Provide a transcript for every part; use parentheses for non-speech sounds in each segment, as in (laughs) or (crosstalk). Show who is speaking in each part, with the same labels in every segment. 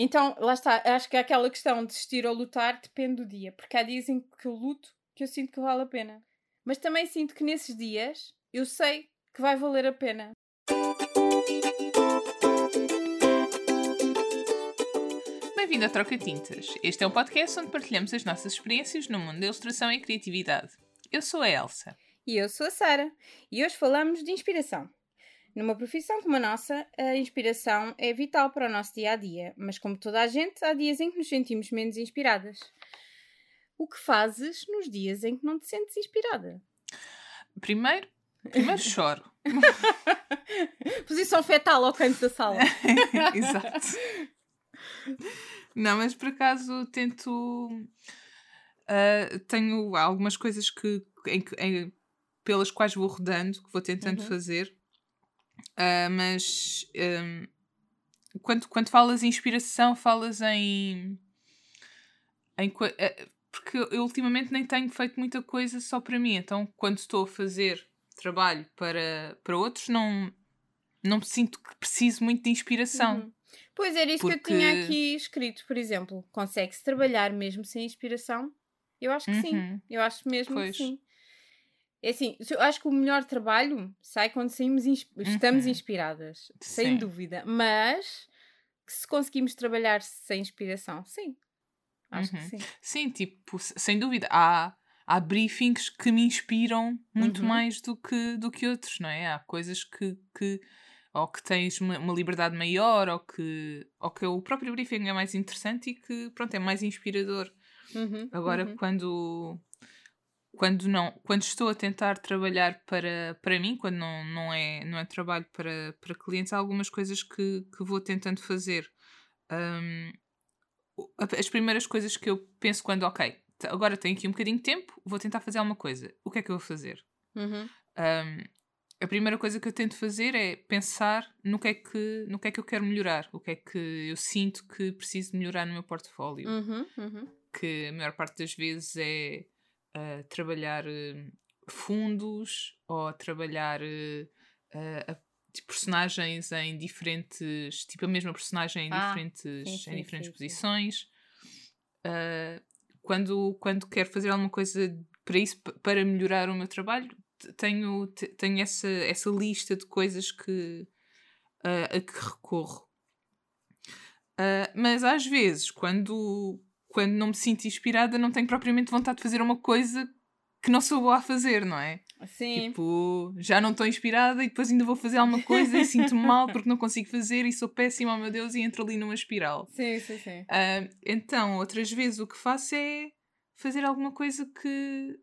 Speaker 1: então, lá está. Acho que aquela questão de desistir ou lutar depende do dia. Porque há dias em que eu luto que eu sinto que vale a pena. Mas também sinto que nesses dias eu sei que vai valer a pena.
Speaker 2: Bem-vindo a Troca Tintas. Este é um podcast onde partilhamos as nossas experiências no mundo da ilustração e criatividade. Eu sou a Elsa.
Speaker 1: E eu sou a Sara. E hoje falamos de inspiração. Numa profissão como a nossa, a inspiração é vital para o nosso dia a dia, mas como toda a gente, há dias em que nos sentimos menos inspiradas. O que fazes nos dias em que não te sentes inspirada?
Speaker 2: Primeiro, primeiro choro. (laughs)
Speaker 1: Posição fetal ao canto da sala. (laughs)
Speaker 2: Exato. Não, mas por acaso tento. Uh, tenho algumas coisas que, em, em, pelas quais vou rodando, que vou tentando uhum. fazer, Uh, mas um, quando, quando falas em inspiração, falas em. em uh, porque eu ultimamente nem tenho feito muita coisa só para mim, então quando estou a fazer trabalho para, para outros, não, não me sinto que preciso muito de inspiração. Uhum.
Speaker 1: Pois era isso porque... que eu tinha aqui escrito, por exemplo. Consegue-se trabalhar mesmo sem inspiração? Eu acho que uhum. sim. Eu acho mesmo pois. que sim. É assim, eu acho que o melhor trabalho sai quando saímos insp estamos uhum. inspiradas, sim. sem dúvida. Mas se conseguimos trabalhar sem inspiração, sim. Acho uhum. que sim.
Speaker 2: Sim, tipo, sem dúvida. Há, há briefings que me inspiram muito uhum. mais do que, do que outros, não é? Há coisas que, que ou que tens uma, uma, liberdade maior, ou que, ou que o próprio briefing é mais interessante e que, pronto, é mais inspirador. Uhum, Agora, uhum. quando quando não quando estou a tentar trabalhar para, para mim quando não, não é não é trabalho para, para clientes há algumas coisas que, que vou tentando fazer um, as primeiras coisas que eu penso quando ok agora tenho aqui um bocadinho de tempo vou tentar fazer alguma coisa o que é que eu vou fazer uhum. um, a primeira coisa que eu tento fazer é pensar no que é que no que é que eu quero melhorar o que é que eu sinto que preciso melhorar no meu portfólio uhum, uhum. que a maior parte das vezes é a trabalhar uh, fundos ou a trabalhar a, tipo, personagens em diferentes. Tipo, a mesma personagem em ah, diferentes, sim, sim, em diferentes sim, posições. Uh, quando, quando quero fazer alguma coisa para isso, para melhorar o meu trabalho, tenho, tenho essa, essa lista de coisas que, uh, a que recorro. Uh, mas às vezes, quando, quando não me sinto inspirada, não tenho propriamente vontade de fazer uma coisa que não sou boa a fazer, não é? Sim. Tipo, já não estou inspirada e depois ainda vou fazer alguma coisa e (laughs) sinto-me mal porque não consigo fazer e sou péssima, oh meu Deus, e entro ali numa espiral.
Speaker 1: Sim, sim, sim.
Speaker 2: Uh, então, outras vezes o que faço é fazer alguma coisa que,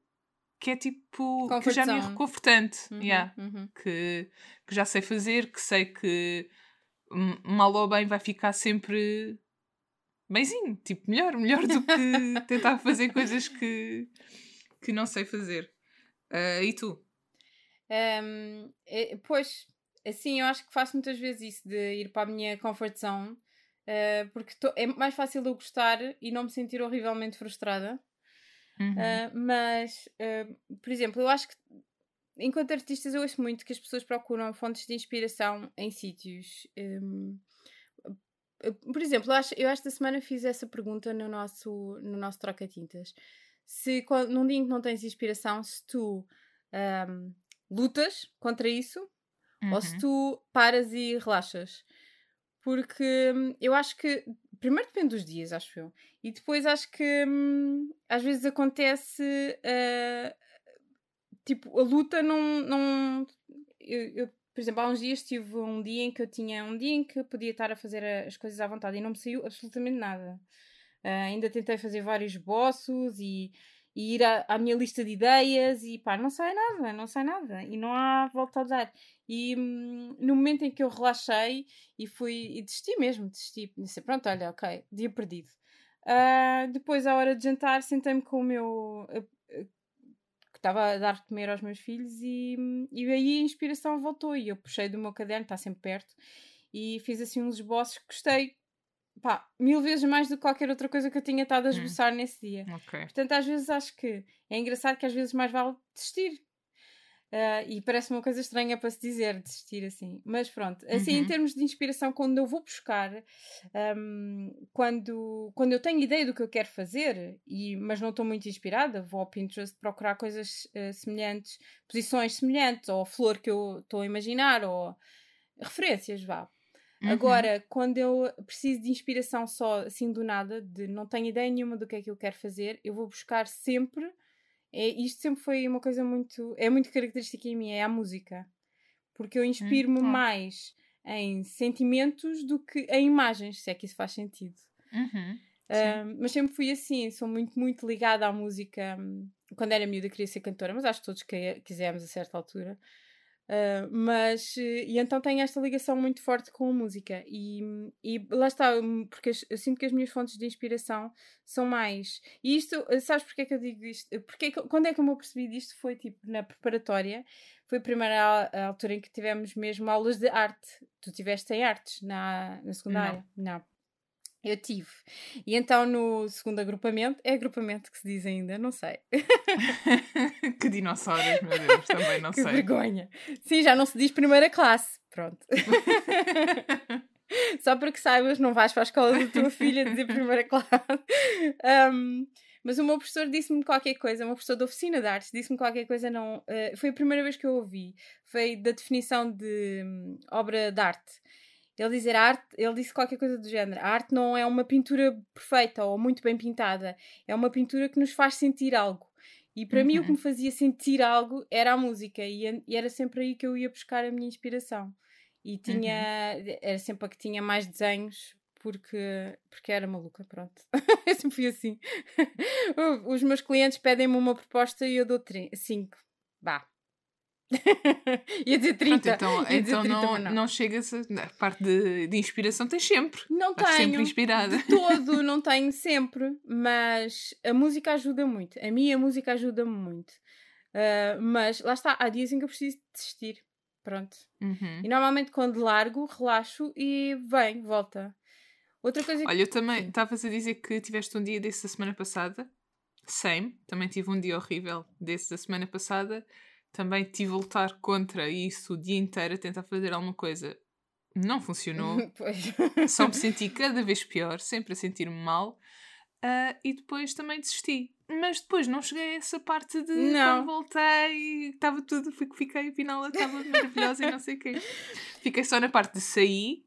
Speaker 2: que é tipo, que já me é reconfortante. Uhum, yeah. uhum. Que, que já sei fazer, que sei que mal ou bem vai ficar sempre bemzinho, tipo, melhor, melhor do que (laughs) tentar fazer coisas que, que não sei fazer. Uh, e tu?
Speaker 1: Um, é, pois, assim, eu acho que faço muitas vezes isso de ir para a minha comfort zone, uh, porque tô, é mais fácil eu gostar e não me sentir horrivelmente frustrada. Uhum. Uh, mas, por exemplo, eu acho que enquanto artistas eu ouço muito que as pessoas procuram fontes de inspiração em sítios um, por exemplo, eu, acho, eu esta semana fiz essa pergunta no nosso, no nosso troca-tintas. Se num dia em que não tens inspiração, se tu um, lutas contra isso uhum. ou se uhum. tu paras e relaxas. Porque hum, eu acho que. Primeiro depende dos dias, acho eu. E depois acho que hum, às vezes acontece. Uh, tipo, a luta não. não eu, eu por exemplo, há uns dias tive um dia em que eu tinha um dia em que podia estar a fazer as coisas à vontade e não me saiu absolutamente nada. Uh, ainda tentei fazer vários bossos e, e ir à, à, minha lista de ideias e pá, não sai nada, não sai nada e não há volta a dar. E hum, no momento em que eu relaxei e fui e desisti mesmo, desisti, disse pronto, olha, ok, dia perdido. Uh, depois, à hora de jantar, sentei-me com o meu estava a dar de comer aos meus filhos e, e aí a inspiração voltou e eu puxei do meu caderno, está sempre perto, e fiz assim uns esboços que gostei pá, mil vezes mais do que qualquer outra coisa que eu tinha estado a hum. esboçar hum. nesse dia. Okay. Portanto, às vezes acho que é engraçado que às vezes mais vale desistir. Uh, e parece uma coisa estranha para se dizer, desistir assim. Mas pronto, assim, uhum. em termos de inspiração, quando eu vou buscar, um, quando, quando eu tenho ideia do que eu quero fazer, e, mas não estou muito inspirada, vou ao Pinterest procurar coisas uh, semelhantes, posições semelhantes, ou a flor que eu estou a imaginar, ou referências, vá. Uhum. Agora, quando eu preciso de inspiração só assim do nada, de não tenho ideia nenhuma do que é que eu quero fazer, eu vou buscar sempre é, isto sempre foi uma coisa muito. É muito característica em mim, é a música. Porque eu hum, inspiro-me hum, mais em sentimentos do que em imagens, se é que isso faz sentido.
Speaker 2: Uhum,
Speaker 1: uh, mas sempre fui assim, sou muito, muito ligada à música. Quando era miúda queria ser cantora, mas acho que todos que, quisemos a certa altura. Uh, mas, e então tenho esta ligação muito forte com a música, e, e lá está, hum, porque eu sinto que as minhas fontes de inspiração são mais. E isto, sabes porque é que eu digo isto? Porque é quando é que eu me percebi disto? Foi tipo na preparatória, foi a primeira altura em que tivemos mesmo aulas de arte. Tu tiveste em artes na, na secundária? Não. Não. Eu tive. E então no segundo agrupamento, é agrupamento que se diz ainda, não sei. (laughs)
Speaker 2: que dinossauros, meu Deus, também não (laughs)
Speaker 1: que
Speaker 2: sei.
Speaker 1: vergonha. Sim, já não se diz primeira classe. Pronto. (laughs) Só para que saibas, não vais para a escola da tua filha dizer primeira classe. Um, mas o meu professor disse-me qualquer coisa, o meu professor da oficina de artes disse-me qualquer coisa, não. Uh, foi a primeira vez que eu ouvi. Foi da definição de um, obra de arte ele dizer arte, ele disse qualquer coisa do género. A arte não é uma pintura perfeita ou muito bem pintada, é uma pintura que nos faz sentir algo. E para uhum. mim o que uhum. me fazia sentir algo era a música e, e, era sempre aí que eu ia buscar a minha inspiração. E tinha, uhum. era sempre a que tinha mais desenhos porque, porque era maluca, pronto. (laughs) eu sempre fui assim. (laughs) Os meus clientes pedem-me uma proposta e eu dou cinco. Vá, Ia dizer 30. Pronto,
Speaker 2: então
Speaker 1: Ia
Speaker 2: então 30, não, não. não chegas a, parte de, de inspiração, tens sempre.
Speaker 1: Não Estás tenho. sempre inspirada. De todo, não tenho sempre. Mas a música ajuda muito. A minha música ajuda-me muito. Uh, mas lá está, há dias em que eu preciso desistir. Pronto.
Speaker 2: Uhum.
Speaker 1: E normalmente quando largo, relaxo e vem, volta. Outra coisa
Speaker 2: Olha, eu também estavas a dizer que tiveste um dia desse da semana passada. Same, também tive um dia horrível desse da semana passada também tive a lutar contra isso o dia inteiro a tentar fazer alguma coisa. Não funcionou. (laughs) Só me senti cada vez pior, sempre a sentir-me mal. Uh, e depois também desisti. Mas depois não cheguei a essa parte de não. quando voltei, estava tudo, fiquei, afinal estava maravilhosa e não sei o quê. Fiquei só na parte de sair,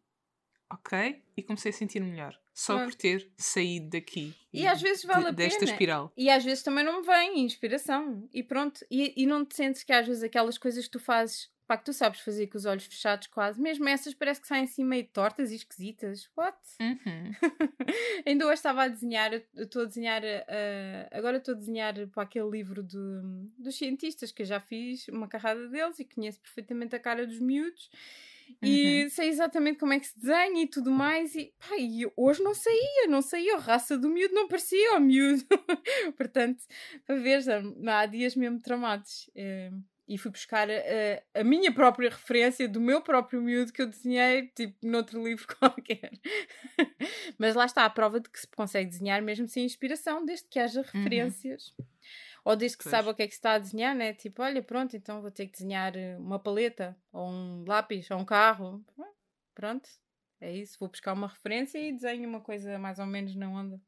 Speaker 2: ok? E comecei a sentir melhor só por ter saído daqui.
Speaker 1: E, e às vezes vale de, a
Speaker 2: desta
Speaker 1: pena.
Speaker 2: espiral.
Speaker 1: E às vezes também não me vem inspiração. E pronto. E, e não te sentes que às vezes aquelas coisas que tu fazes, pá, que tu sabes fazer com os olhos fechados quase, mesmo essas parece que saem assim meio tortas e esquisitas. What?
Speaker 2: Uhum. (laughs)
Speaker 1: Ainda hoje estava a desenhar, estou a desenhar, uh, agora estou a desenhar para aquele livro do, dos cientistas que eu já fiz uma carrada deles e conheço perfeitamente a cara dos miúdos e uhum. sei exatamente como é que se desenha e tudo mais. E, pá, e hoje não saía, não saía. A raça do miúdo não parecia o miúdo. (laughs) Portanto, para ver, há dias mesmo tramados. É, e fui buscar a, a, minha própria referência do meu próprio miúdo que eu desenhei, tipo, noutro livro (laughs) qualquer. Mas lá está a prova de que se consegue desenhar mesmo sem inspiração, desde que haja uhum. referências. Uhum. Ou desde que pois. saiba o que é que está a desenhar, né? Tipo, olha, pronto, então vou ter que desenhar eh, uma paleta, ou um lápis, ou um carro. Pronto, é isso. Vou buscar uma referência e desenho uma coisa mais ou menos na onda.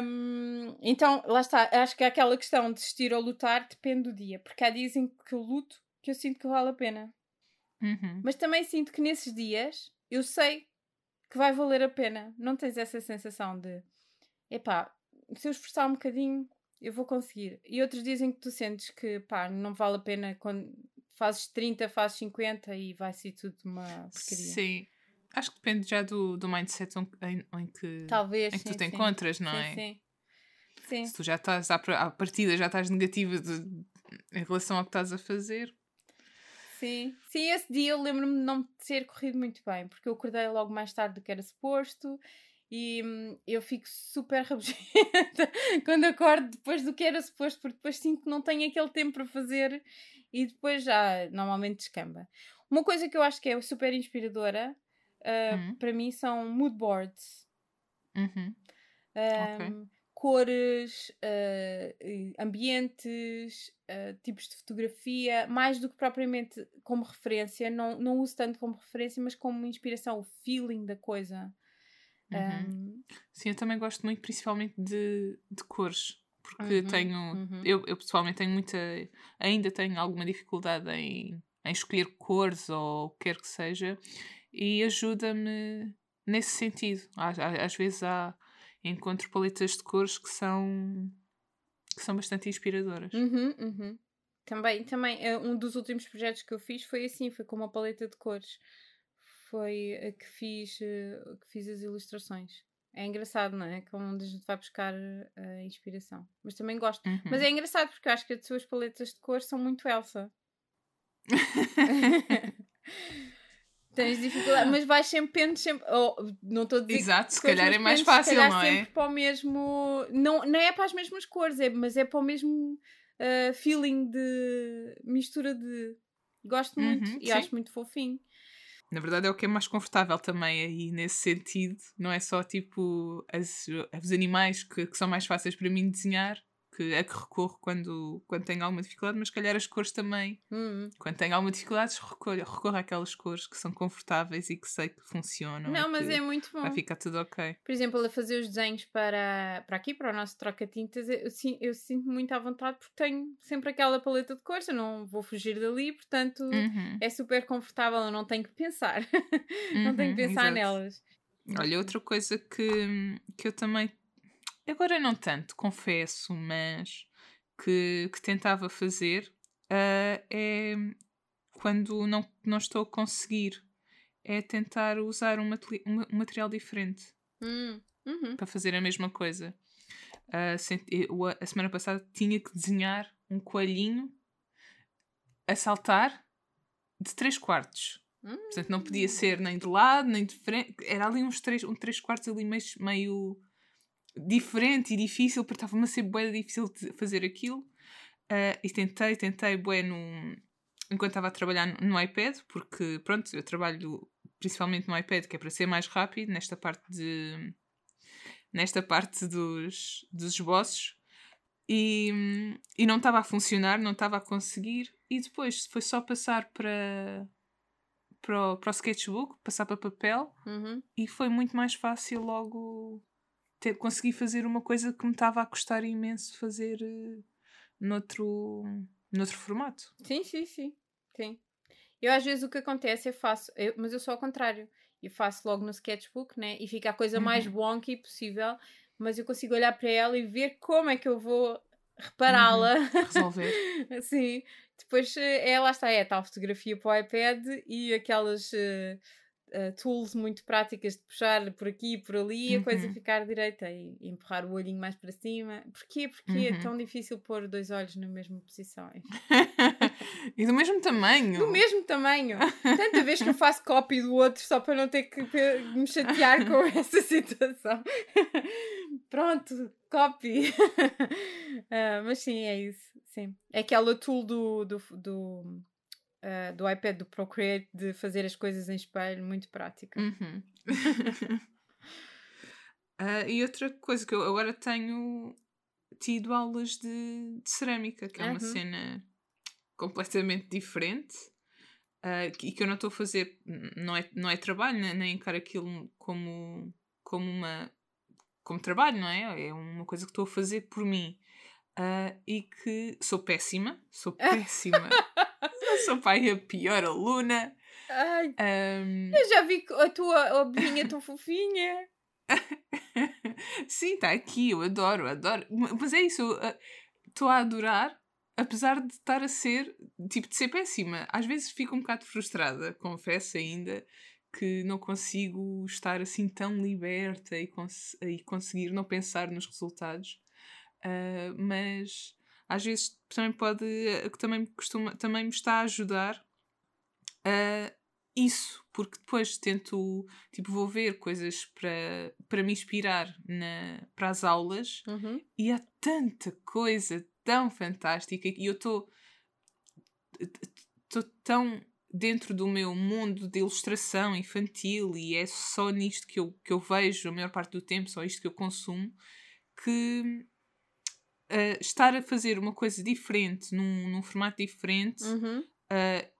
Speaker 1: Um, então, lá está. Acho que aquela questão de desistir ou lutar depende do dia. Porque há dias em que eu luto que eu sinto que vale a pena.
Speaker 2: Uhum.
Speaker 1: Mas também sinto que nesses dias eu sei que vai valer a pena. Não tens essa sensação de epá, se eu esforçar um bocadinho, eu vou conseguir. E outros dizem que tu sentes que, pá, não vale a pena quando fazes 30, fazes 50 e vai ser tudo uma porcaria.
Speaker 2: Sim. Acho que depende já do, do mindset em, em que,
Speaker 1: Talvez,
Speaker 2: em que
Speaker 1: sim,
Speaker 2: tu te
Speaker 1: sim.
Speaker 2: encontras, não
Speaker 1: sim,
Speaker 2: é?
Speaker 1: Sim. sim.
Speaker 2: Se tu já estás à, à partida, já estás negativa de, em relação ao que estás a fazer.
Speaker 1: Sim, sim, esse dia eu lembro-me de não ter corrido muito bem, porque eu acordei logo mais tarde do que era suposto e hum, eu fico super rabugenta (laughs) quando acordo depois do que era suposto, porque depois sinto que não tenho aquele tempo para fazer e depois já normalmente descamba. Uma coisa que eu acho que é super inspiradora uh, uhum. para mim são mood boards.
Speaker 2: Uhum.
Speaker 1: Um, okay. cores, uh, ambientes, uh, tipos de fotografia, mais do que propriamente como referência. Não, não uso tanto como referência, mas como inspiração, o feeling da coisa.
Speaker 2: Uhum. Um... Sim, eu também gosto muito, principalmente de, de cores. Porque uhum, tenho. Uhum. Eu, eu pessoalmente tenho muita. Ainda tenho alguma dificuldade em, em escolher cores ou o que quer que seja. E ajuda-me nesse sentido. Às, às vezes há encontro paletas de cores que são que são bastante inspiradoras.
Speaker 1: Uhum, uhum. Também, também eh, um dos últimos projetos que eu fiz foi assim, foi com uma paleta de cores. Foi a que fiz, eh, que fiz as ilustrações. É engraçado, não é? Como onde a gente vai buscar a inspiração. Mas também gosto. Uhum. Mas é engraçado porque eu acho que as suas paletas de cores são muito Elsa. (laughs) Tens dificuldade, mas vais sempre pendo sempre. Oh, não estou a dizer
Speaker 2: Exato, se calhar é mais fácil, não
Speaker 1: é? sempre para o mesmo. Não, não é para as mesmas cores, é, mas é para o mesmo uh, feeling de mistura de. Gosto muito uhum, e sim. acho muito fofinho.
Speaker 2: Na verdade é o que é mais confortável também aí nesse sentido. Não é só tipo as, os animais que, que são mais fáceis para mim desenhar, que, a que recorro quando, quando tenho alguma dificuldade, mas calhar as cores também. Uhum. Quando tenho alguma dificuldade, recorro, recorro àquelas cores que são confortáveis e que sei que funcionam.
Speaker 1: Não, mas é muito bom.
Speaker 2: Vai ficar tudo ok.
Speaker 1: Por exemplo, a fazer os desenhos para, para aqui, para o nosso troca-tintas, eu, eu, sinto muito à vontade porque tenho sempre aquela paleta de cores, eu não vou fugir dali, portanto uhum. é super confortável, eu não tenho que pensar. (laughs) não tenho que uhum, pensar exato. nelas.
Speaker 2: Olha, outra coisa que, que eu também Agora não tanto, confesso, mas que, que tentava fazer uh, é quando não, não estou a conseguir, é tentar usar um, um material diferente
Speaker 1: hum, uhum.
Speaker 2: para fazer a mesma coisa. Uh, a semana passada tinha que desenhar um coelhinho a saltar de 3 quartos. Hum. Portanto, não podia ser nem de lado, nem de frente. Era ali uns 3 um três quartos ali meio, meio diferente e difícil, porque estava-me a ser bué difícil de fazer aquilo. Uh, e tentei, tentei bué no, enquanto estava a trabalhar no, no iPad, porque pronto, eu trabalho principalmente no iPad, que é para ser mais rápido nesta parte de nesta parte dos, dos esboços e, e não estava a funcionar, não estava a conseguir e depois foi só passar para para o, para o sketchbook, passar para papel
Speaker 1: uhum.
Speaker 2: e foi muito mais fácil logo ter, consegui fazer uma coisa que me estava a custar imenso fazer uh, noutro, noutro formato.
Speaker 1: Sim, sim, sim, sim. Eu às vezes o que acontece é faço, eu, mas eu sou ao contrário. Eu faço logo no sketchbook, né? E fica a coisa uhum. mais wonky possível, mas eu consigo olhar para ela e ver como é que eu vou repará-la. Uhum.
Speaker 2: Resolver. (laughs)
Speaker 1: Sim. Depois, é, lá está, é a tal fotografia para o iPad e aquelas uh, uh, tools muito práticas de puxar por aqui e por ali e uhum. a coisa uhum. ficar direita e, e, empurrar o olhinho mais para cima. Porquê? Porque é uhum. é tão difícil pôr dois olhos na mesma posição. (laughs)
Speaker 2: e do mesmo tamanho.
Speaker 1: Do mesmo tamanho. Tanta vez que eu faço copy do outro só para não ter que me chatear com (laughs) essa situação. Pronto, copy. uh, (laughs) mas sim, é isso. Sim. É aquela tool do, do, do uh, do iPad do Procreate de fazer as coisas em espelho, muito prática.
Speaker 2: Uhum. uh, (laughs) e outra coisa que eu agora tenho tido aulas de, de cerâmica, que é uma uhum. cena completamente diferente uh, e que eu não estou a fazer, não é, não é trabalho, nem, nem encaro aquilo como, como uma como trabalho, não é? É uma coisa que estou a fazer por mim. Uh, e que sou péssima, sou (laughs) péssima sou pai a pior aluna.
Speaker 1: Ai, um... Eu já vi a tua ovelhinha tão fofinha. (laughs)
Speaker 2: Sim, está aqui, eu adoro, adoro. Mas é isso, estou a adorar, apesar de estar a ser, tipo, de ser péssima. Às vezes fico um bocado frustrada, confesso ainda, que não consigo estar assim tão liberta e, cons e conseguir não pensar nos resultados. Uh, mas às vezes também pode, eh, que também costuma, também me está a ajudar a isso, porque depois tento, tipo, vou ver coisas para, para me inspirar na, para as aulas
Speaker 1: uhum.
Speaker 2: e há tanta coisa tão fantástica e eu estou estou tão dentro do meu mundo de ilustração infantil e é só nisto que eu, que eu vejo a maior parte do tempo, só isto que eu consumo, que uh, estar a fazer uma coisa diferente, num, num formato diferente,
Speaker 1: Uhum.
Speaker 2: uh,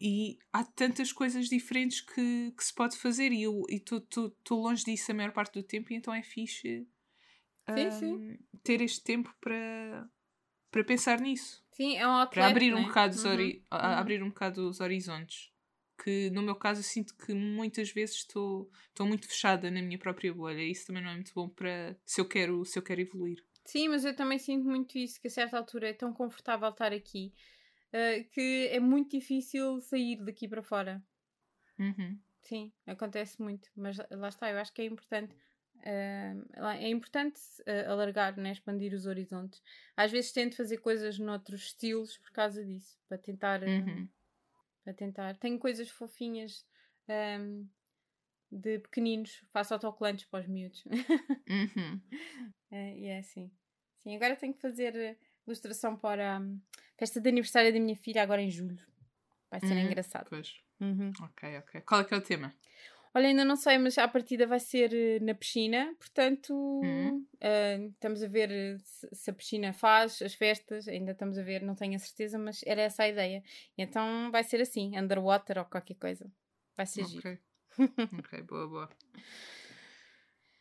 Speaker 2: e há tantas coisas diferentes que, que se pode fazer e eu estou longe disso a maior parte do tempo e então é fixe
Speaker 1: Sim, sim.
Speaker 2: um, ter este tempo para, para pensar nisso.
Speaker 1: Sim, é um outlet,
Speaker 2: Para abrir um,
Speaker 1: né?
Speaker 2: bocado os
Speaker 1: Uhum,
Speaker 2: a-
Speaker 1: uhum.
Speaker 2: abrir um bocado os horizontes. Que no meu caso eu sinto que muitas vezes estou, estou muito fechada na minha própria bolha e isso também não é muito bom para se eu quero, se eu quero evoluir.
Speaker 1: Sim, mas eu também sinto muito isso, que a certa altura é tão confortável estar aqui uh, que é muito difícil sair daqui para fora.
Speaker 2: Uhum.
Speaker 1: Sim, acontece muito, mas lá está, eu acho que é importante. uh, é importante uh, alargar, né? expandir os horizontes. Às vezes tento fazer coisas noutros estilos por causa disso, para tentar. uh,
Speaker 2: Uhum.
Speaker 1: Para tentar. Tenho coisas fofinhas um, de pequeninos, faço autocolantes para os miúdos.
Speaker 2: Uhum. (laughs)
Speaker 1: É, e é assim. Sim, agora tenho que fazer eh, ilustração para a festa de aniversário da minha filha agora em julho. Vai ser
Speaker 2: Uhum.
Speaker 1: engraçado.
Speaker 2: Pois.
Speaker 1: Uhum.
Speaker 2: Ok, ok. Qual é que é o tema?
Speaker 1: Olha, ainda não sei, mas à partida vai ser eh, na piscina, portanto
Speaker 2: Uhum.
Speaker 1: eh, estamos a ver se, se a piscina faz as festas, ainda estamos a ver, não tenho a certeza, mas era essa a ideia. Então vai ser assim, underwater ou qualquer coisa. Vai ser giro.
Speaker 2: Ok. boa, boa.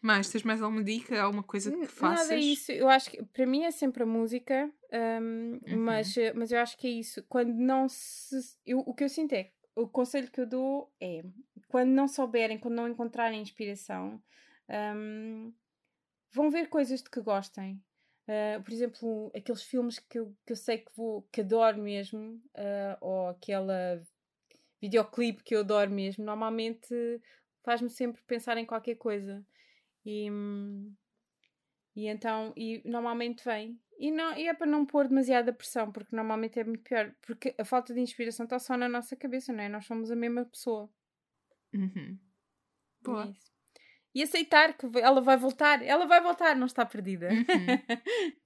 Speaker 2: Mais, tens mais alguma dica? Alguma coisa que faças?
Speaker 1: Nada é isso. Eu acho que para mim é sempre a música, hum,
Speaker 2: Uhum.
Speaker 1: mas, eh, mas eu acho que é isso. Quando não se. Eu, o que eu sinto é. O conselho que eu dou é quando não souberem, quando não encontrarem inspiração, hum, vão ver coisas de que gostem. Uh, por exemplo, aqueles filmes que eu, que eu sei que vou que adoro mesmo, uh, ou aquela videoclipe que eu adoro mesmo, normalmente faz-me sempre pensar em qualquer coisa. E, e então, e normalmente vem. E, não, e é para não pôr demasiada pressão, porque normalmente é muito pior. Porque a falta de inspiração está só na nossa cabeça, não é? Nós somos a mesma pessoa.
Speaker 2: Uhum. Boa.
Speaker 1: é isso. E aceitar que ela vai voltar. Ela vai voltar, não está perdida.
Speaker 2: Uhum. (laughs)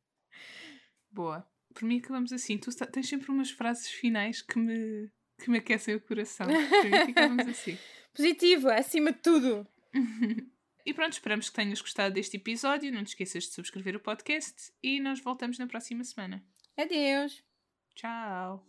Speaker 2: Boa. Por mim acabamos assim. Tu tens sempre umas frases finais que me, que me aquecem o coração. Ficávamos assim. (laughs)
Speaker 1: Positivo, acima de tudo. (laughs)
Speaker 2: E pronto, esperamos que tenhas gostado deste episódio. Não te esqueças de subscrever o podcast e nós voltamos na próxima semana.
Speaker 1: Adeus.
Speaker 2: Tchau!